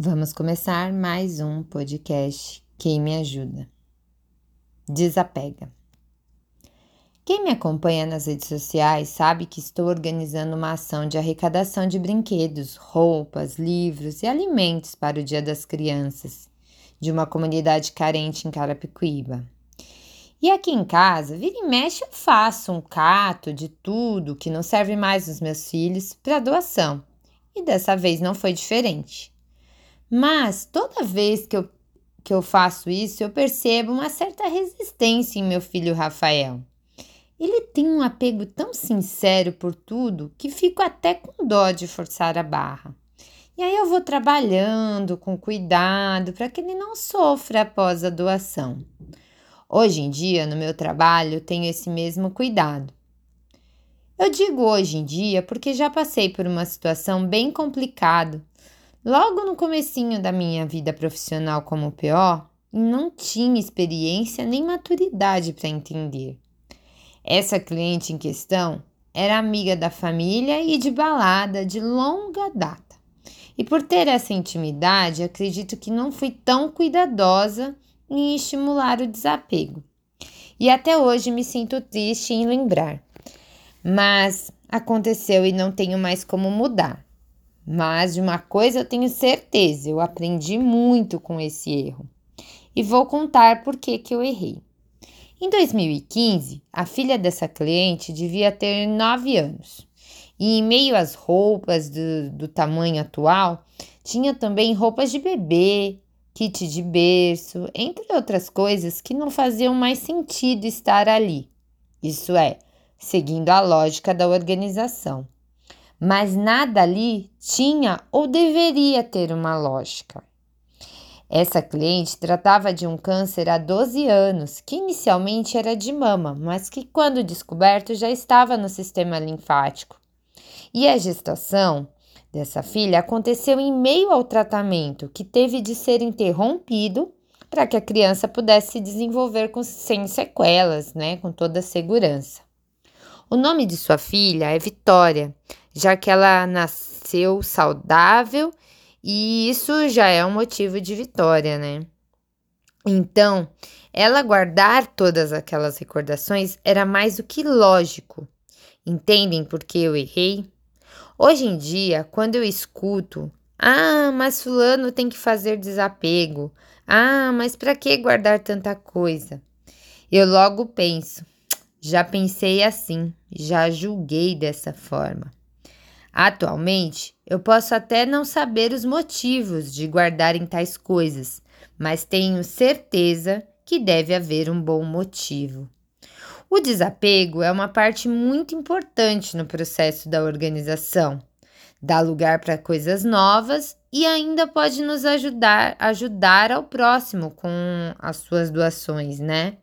Vamos começar mais um podcast Quem me ajuda? Desapega. Quem me acompanha nas redes sociais sabe que estou organizando uma ação de arrecadação de brinquedos, roupas, livros e alimentos para o Dia das Crianças de uma comunidade carente em Carapicuíba. E aqui em casa, vira e mexe, eu faço um cato de tudo que não serve mais nos meus filhos para doação. E dessa vez não foi diferente. Mas toda vez que eu, que eu faço isso, eu percebo uma certa resistência em meu filho Rafael. Ele tem um apego tão sincero por tudo que fico até com dó de forçar a barra. E aí eu vou trabalhando com cuidado para que ele não sofra após a doação. Hoje em dia, no meu trabalho, tenho esse mesmo cuidado. Eu digo hoje em dia porque já passei por uma situação bem complicada Logo no comecinho da minha vida profissional como PO, não tinha experiência nem maturidade para entender. Essa cliente em questão era amiga da família e de balada de longa data. E por ter essa intimidade, acredito que não fui tão cuidadosa em estimular o desapego. E até hoje me sinto triste em lembrar. Mas aconteceu e não tenho mais como mudar. Mas de uma coisa eu tenho certeza, eu aprendi muito com esse erro. E vou contar por que, que eu errei. Em 2015, a filha dessa cliente devia ter 9 anos. E em meio às roupas do, do tamanho atual, tinha também roupas de bebê, kit de berço, entre outras coisas que não faziam mais sentido estar ali. Isso é, seguindo a lógica da organização mas nada ali tinha ou deveria ter uma lógica. Essa cliente tratava de um câncer há 12 anos, que inicialmente era de mama, mas que, quando descoberto, já estava no sistema linfático. E a gestação dessa filha aconteceu em meio ao tratamento, que teve de ser interrompido para que a criança pudesse se desenvolver com, sem sequelas, né, com toda a segurança. O nome de sua filha é Vitória já que ela nasceu saudável e isso já é um motivo de vitória, né? Então, ela guardar todas aquelas recordações era mais do que lógico. Entendem por que eu errei? Hoje em dia, quando eu escuto, ah, mas fulano tem que fazer desapego. Ah, mas para que guardar tanta coisa? Eu logo penso, já pensei assim, já julguei dessa forma. Atualmente, eu posso até não saber os motivos de guardarem tais coisas, mas tenho certeza que deve haver um bom motivo. O desapego é uma parte muito importante no processo da organização. Dá lugar para coisas novas e ainda pode nos ajudar ajudar ao próximo com as suas doações, né?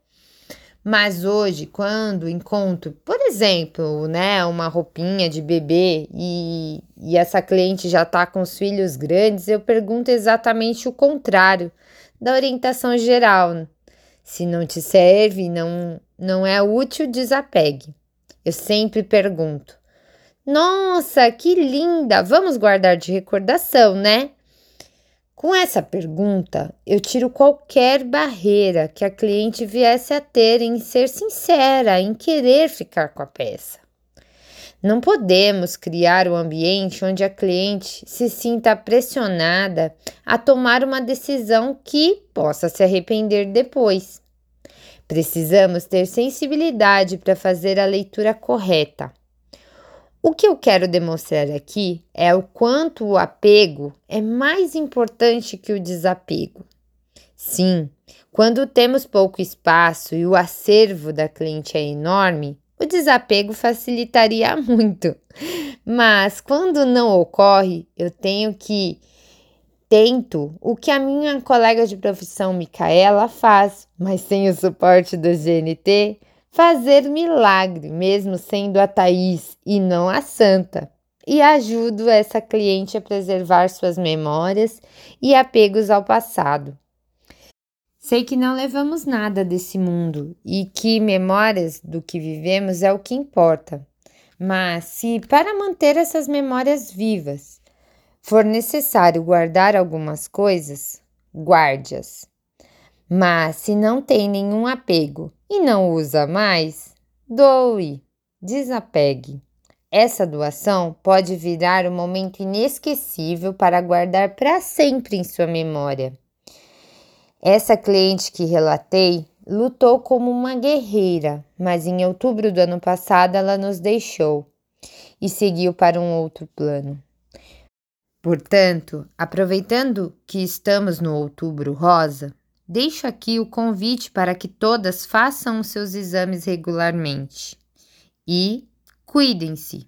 Mas hoje, quando encontro, por exemplo, né, uma roupinha de bebê e, e essa cliente já está com os filhos grandes, eu pergunto exatamente o contrário da orientação geral. Se não te serve, não, não é útil, desapegue. Eu sempre pergunto: Nossa, que linda! Vamos guardar de recordação, né? Com essa pergunta, eu tiro qualquer barreira que a cliente viesse a ter em ser sincera, em querer ficar com a peça. Não podemos criar um ambiente onde a cliente se sinta pressionada a tomar uma decisão que possa se arrepender depois. Precisamos ter sensibilidade para fazer a leitura correta o que eu quero demonstrar aqui é o quanto o apego é mais importante que o desapego. Sim, quando temos pouco espaço e o acervo da cliente é enorme, o desapego facilitaria muito. Mas quando não ocorre, eu tenho que tento o que a minha colega de profissão Micaela faz, mas sem o suporte do GNT, fazer milagre, mesmo sendo a Thaís e não a Santa. E ajudo essa cliente a preservar suas memórias e apegos ao passado. Sei que não levamos nada desse mundo e que memórias do que vivemos é o que importa. Mas se para manter essas memórias vivas For necessário guardar algumas coisas, guarde-as. Mas se não tem nenhum apego e não usa mais, doe, desapegue. Essa doação pode virar um momento inesquecível para guardar para sempre em sua memória. Essa cliente que relatei lutou como uma guerreira, mas em outubro do ano passado ela nos deixou e seguiu para um outro plano. Portanto, aproveitando que estamos no Outubro Rosa, deixo aqui o convite para que todas façam os seus exames regularmente e cuidem-se.